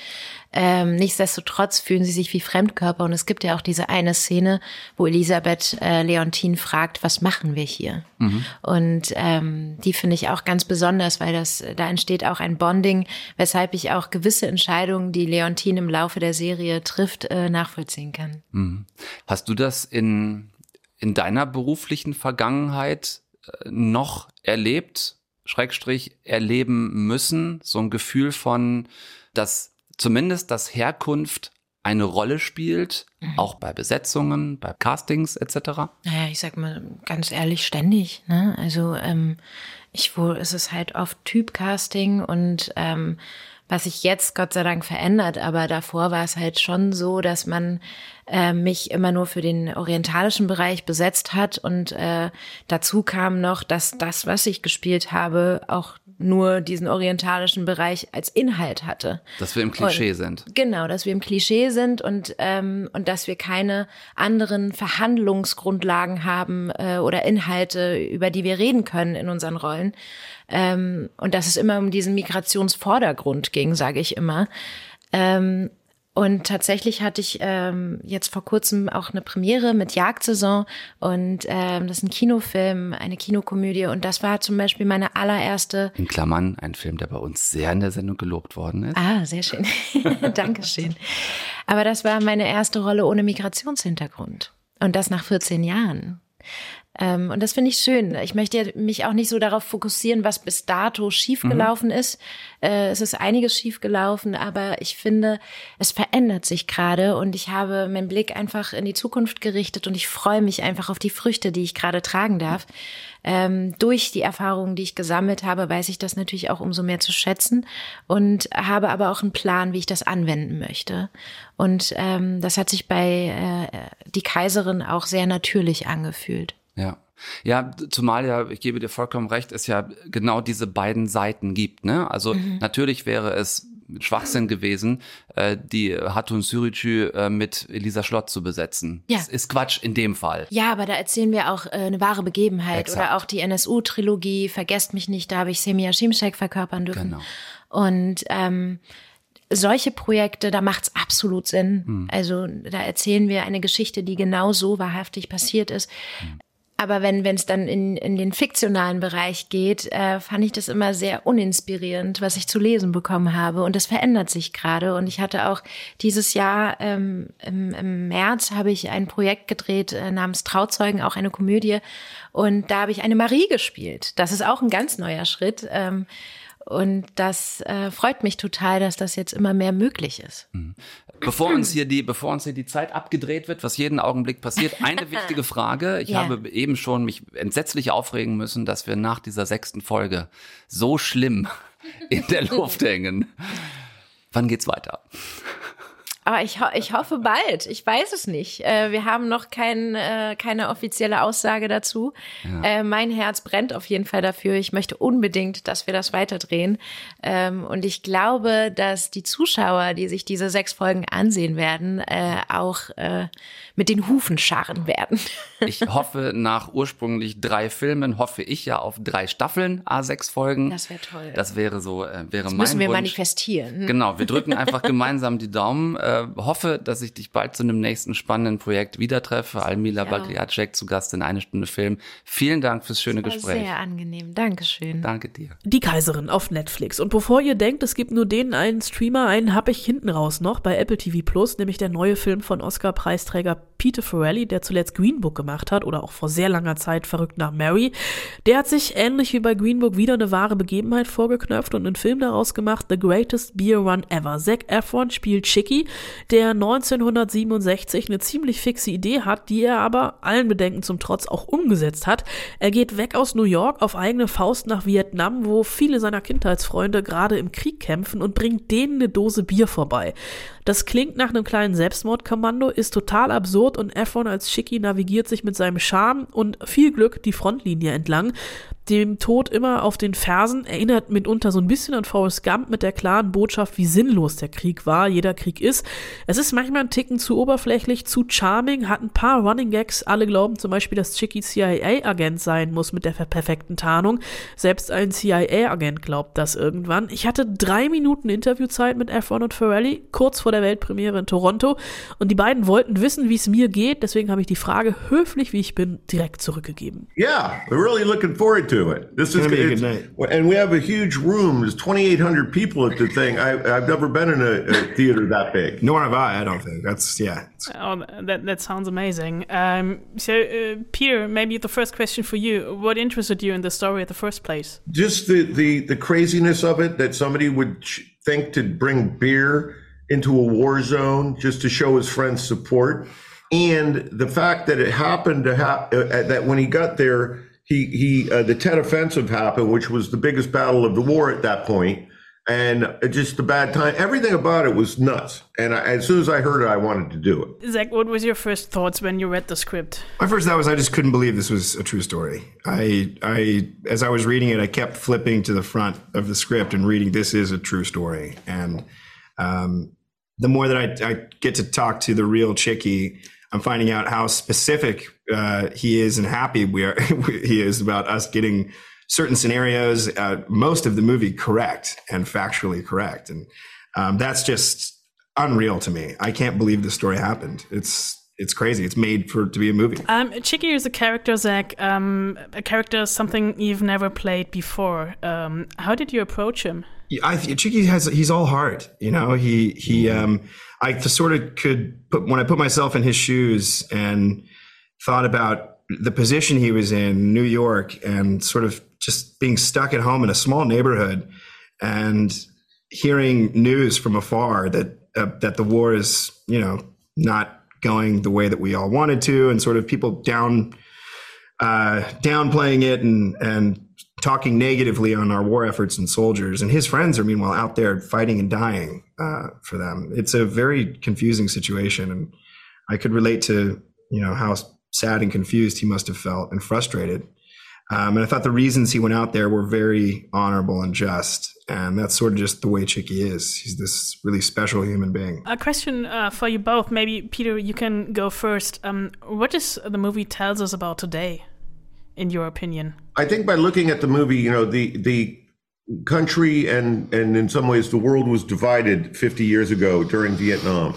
Ähm, nichtsdestotrotz fühlen sie sich wie Fremdkörper und es gibt ja auch diese eine Szene, wo Elisabeth äh, Leontine fragt, was machen wir hier? Mhm. Und ähm, die finde ich auch ganz besonders, weil das da entsteht auch ein Bonding, weshalb ich auch gewisse Entscheidungen, die Leontine im Laufe der Serie trifft, äh, nachvollziehen kann. Mhm. Hast du das in, in deiner beruflichen Vergangenheit äh, noch erlebt, Schrägstrich erleben müssen? So ein Gefühl von, dass zumindest das Herkunft eine Rolle spielt, auch bei Besetzungen, bei Castings etc. Naja, ich sag mal ganz ehrlich, ständig. Ne? Also ähm, ich wohl, es ist halt oft Typcasting und ähm, was sich jetzt Gott sei Dank verändert, aber davor war es halt schon so, dass man äh, mich immer nur für den orientalischen Bereich besetzt hat und äh, dazu kam noch, dass das, was ich gespielt habe, auch nur diesen orientalischen Bereich als Inhalt hatte. Dass wir im Klischee Und- sind. Genau, dass wir im Klischee sind und, ähm, und dass wir keine anderen Verhandlungsgrundlagen haben äh, oder Inhalte, über die wir reden können in unseren Rollen. Ähm, und dass es immer um diesen Migrationsvordergrund ging, sage ich immer. Ähm, und tatsächlich hatte ich ähm, jetzt vor kurzem auch eine Premiere mit Jagdsaison und ähm, das ist ein Kinofilm, eine Kinokomödie und das war zum Beispiel meine allererste In Klammern, ein Film, der bei uns sehr in der Sendung gelobt worden ist. Ah, sehr schön. Dankeschön. Aber das war meine erste Rolle ohne Migrationshintergrund. Und das nach 14 Jahren. Ähm, und das finde ich schön. Ich möchte mich auch nicht so darauf fokussieren, was bis dato schiefgelaufen ist. Äh, es ist einiges schiefgelaufen, aber ich finde, es verändert sich gerade und ich habe meinen Blick einfach in die Zukunft gerichtet und ich freue mich einfach auf die Früchte, die ich gerade tragen darf. Ähm, durch die Erfahrungen, die ich gesammelt habe, weiß ich das natürlich auch umso mehr zu schätzen und habe aber auch einen Plan, wie ich das anwenden möchte. Und ähm, das hat sich bei äh, die Kaiserin auch sehr natürlich angefühlt. Ja. Ja, zumal ja, ich gebe dir vollkommen recht, es ja genau diese beiden Seiten gibt. Ne? Also Mhm. natürlich wäre es Schwachsinn gewesen, äh, die Hatun Sürücü äh, mit Elisa Schlott zu besetzen. Ja. Das ist Quatsch in dem Fall. Ja, aber da erzählen wir auch äh, eine wahre Begebenheit Exakt. oder auch die NSU-Trilogie, Vergesst mich nicht, da habe ich Semia Shimshek verkörpern dürfen. Genau. Und ähm, solche Projekte, da macht's absolut Sinn. Hm. Also da erzählen wir eine Geschichte, die genau so wahrhaftig passiert ist. Hm. Aber wenn es dann in, in den fiktionalen Bereich geht, äh, fand ich das immer sehr uninspirierend, was ich zu lesen bekommen habe. Und das verändert sich gerade. Und ich hatte auch dieses Jahr ähm, im, im März habe ich ein Projekt gedreht äh, namens Trauzeugen, auch eine Komödie. Und da habe ich eine Marie gespielt. Das ist auch ein ganz neuer Schritt. Ähm, und das äh, freut mich total, dass das jetzt immer mehr möglich ist. Bevor uns hier die, bevor uns hier die Zeit abgedreht wird, was jeden Augenblick passiert, eine wichtige Frage. Ich Ja. habe eben schon mich entsetzlich aufregen müssen, dass wir nach dieser sechsten Folge so schlimm in der Luft hängen. Wann geht's weiter? Aber ich, ho ich hoffe bald. Ich weiß es nicht. Äh, wir haben noch kein, äh, keine offizielle Aussage dazu. Ja. Äh, mein Herz brennt auf jeden Fall dafür. Ich möchte unbedingt, dass wir das weiterdrehen. Ähm, und ich glaube, dass die Zuschauer, die sich diese sechs Folgen ansehen werden, äh, auch äh, mit den Hufen scharren werden. ich hoffe, nach ursprünglich drei Filmen, hoffe ich ja auf drei Staffeln, A6 Folgen. Das wäre toll. Das wäre so, äh, wäre das mein müssen wir Wunsch. manifestieren. Genau, wir drücken einfach gemeinsam die Daumen. Äh, hoffe, dass ich dich bald zu einem nächsten spannenden Projekt wieder treffe. Almila Bagriacek zu Gast in eine Stunde Film. Vielen Dank fürs schöne das war Gespräch. Sehr angenehm. Dankeschön. Danke dir. Die Kaiserin auf Netflix. Und bevor ihr denkt, es gibt nur den einen Streamer, einen habe ich hinten raus noch bei Apple TV Plus, nämlich der neue Film von Oscar-Preisträger Peter Farrelly, der zuletzt Green Book gemacht hat oder auch vor sehr langer Zeit verrückt nach Mary. Der hat sich ähnlich wie bei Green Book wieder eine wahre Begebenheit vorgeknöpft und einen Film daraus gemacht, The Greatest Beer Run Ever. Zac Efron spielt Chicky, der 1967 eine ziemlich fixe Idee hat, die er aber allen Bedenken zum Trotz auch umgesetzt hat. Er geht weg aus New York auf eigene Faust nach Vietnam, wo viele seiner Kindheitsfreunde gerade im Krieg kämpfen und bringt denen eine Dose Bier vorbei. Das klingt nach einem kleinen Selbstmordkommando, ist total absurd und Efron als Chicky navigiert sich mit seinem Charme und viel Glück die Frontlinie entlang, dem Tod immer auf den Fersen, erinnert mitunter so ein bisschen an Forrest Gump mit der klaren Botschaft, wie sinnlos der Krieg war, jeder Krieg ist. Es ist manchmal ein Ticken zu oberflächlich, zu charming, hat ein paar Running Gags, alle glauben zum Beispiel, dass Chicky CIA-Agent sein muss mit der perfekten Tarnung. Selbst ein CIA-Agent glaubt das irgendwann. Ich hatte drei Minuten Interviewzeit mit Efron und Ferrelli, kurz vor der Weltpremiere in Toronto, und die beiden wollten wissen, wie es mir geht, deswegen habe ich die Frage, höflich wie ich bin, direkt zurückgegeben. Yeah, we're really looking forward to it. This is gonna be a good night. and we have a huge room. There's 2,800 people at the thing. I, I've never been in a, a theater that big. Nor have I. I don't think that's yeah. Oh, that that sounds amazing. Um, so, uh, Peter, maybe the first question for you: What interested you in the story at the first place? Just the the the craziness of it that somebody would ch- think to bring beer into a war zone just to show his friends support, and the fact that it happened to have uh, that when he got there, he he uh, the Tet Offensive happened, which was the biggest battle of the war at that point, and uh, just the bad time. Everything about it was nuts. And I, as soon as I heard it, I wanted to do it. Zach, what was your first thoughts when you read the script? My first thought was I just couldn't believe this was a true story. I, I, as I was reading it, I kept flipping to the front of the script and reading, "This is a true story." And um, the more that I, I, get to talk to the real Chicky, I'm finding out how specific uh, he is and happy we are. he is about us getting certain scenarios, uh, most of the movie correct and factually correct, and um, that's just unreal to me. I can't believe this story happened. It's it's crazy. It's made for to be a movie. Um, Chicky is a character, Zach. Um, a character, something you've never played before. Um, how did you approach him? I Chicky has he's all heart. You know, he he. Um, I sort of could put when I put myself in his shoes and thought about the position he was in, New York, and sort of just being stuck at home in a small neighborhood and hearing news from afar that uh, that the war is, you know, not going the way that we all wanted to, and sort of people down uh, downplaying it and and talking negatively on our war efforts and soldiers. And his friends are meanwhile out there fighting and dying uh, for them. It's a very confusing situation, and I could relate to you know how sad and confused he must have felt and frustrated. Um, and I thought the reasons he went out there were very honorable and just. And that's sort of just the way Chicky is. He's this really special human being. A question uh, for you both. Maybe, Peter, you can go first. Um, what does the movie tells us about today, in your opinion? I think by looking at the movie, you know, the the country and and in some ways the world was divided 50 years ago during Vietnam.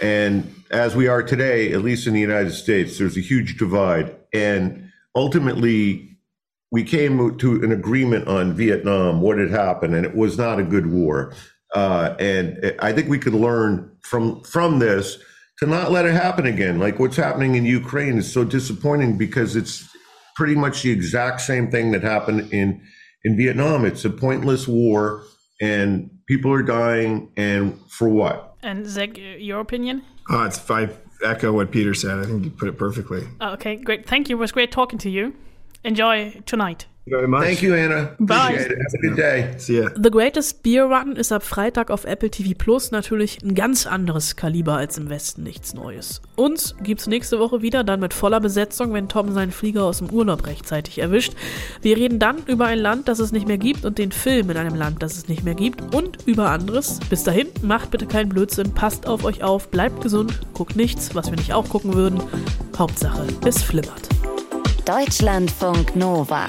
And as we are today, at least in the United States, there's a huge divide. And ultimately, we came to an agreement on Vietnam, what had happened, and it was not a good war. Uh, and I think we could learn from from this to not let it happen again. Like what's happening in Ukraine is so disappointing because it's pretty much the exact same thing that happened in in Vietnam. It's a pointless war, and people are dying, and for what? And Zach, your opinion? Oh, it's I echo what Peter said. I think you put it perfectly. Okay, great. Thank you. It was great talking to you. Enjoy tonight. Very much. Thank you, Anna. Bye. Appreciate it. Have a good day. See ya. The Greatest Beer Run ist ab Freitag auf Apple TV Plus natürlich ein ganz anderes Kaliber als im Westen nichts Neues. Uns gibt's nächste Woche wieder, dann mit voller Besetzung, wenn Tom seinen Flieger aus dem Urlaub rechtzeitig erwischt. Wir reden dann über ein Land, das es nicht mehr gibt und den Film in einem Land, das es nicht mehr gibt und über anderes. Bis dahin, macht bitte keinen Blödsinn, passt auf euch auf, bleibt gesund, guckt nichts, was wir nicht auch gucken würden. Hauptsache, es flimmert. Deutschlandfunk Nova.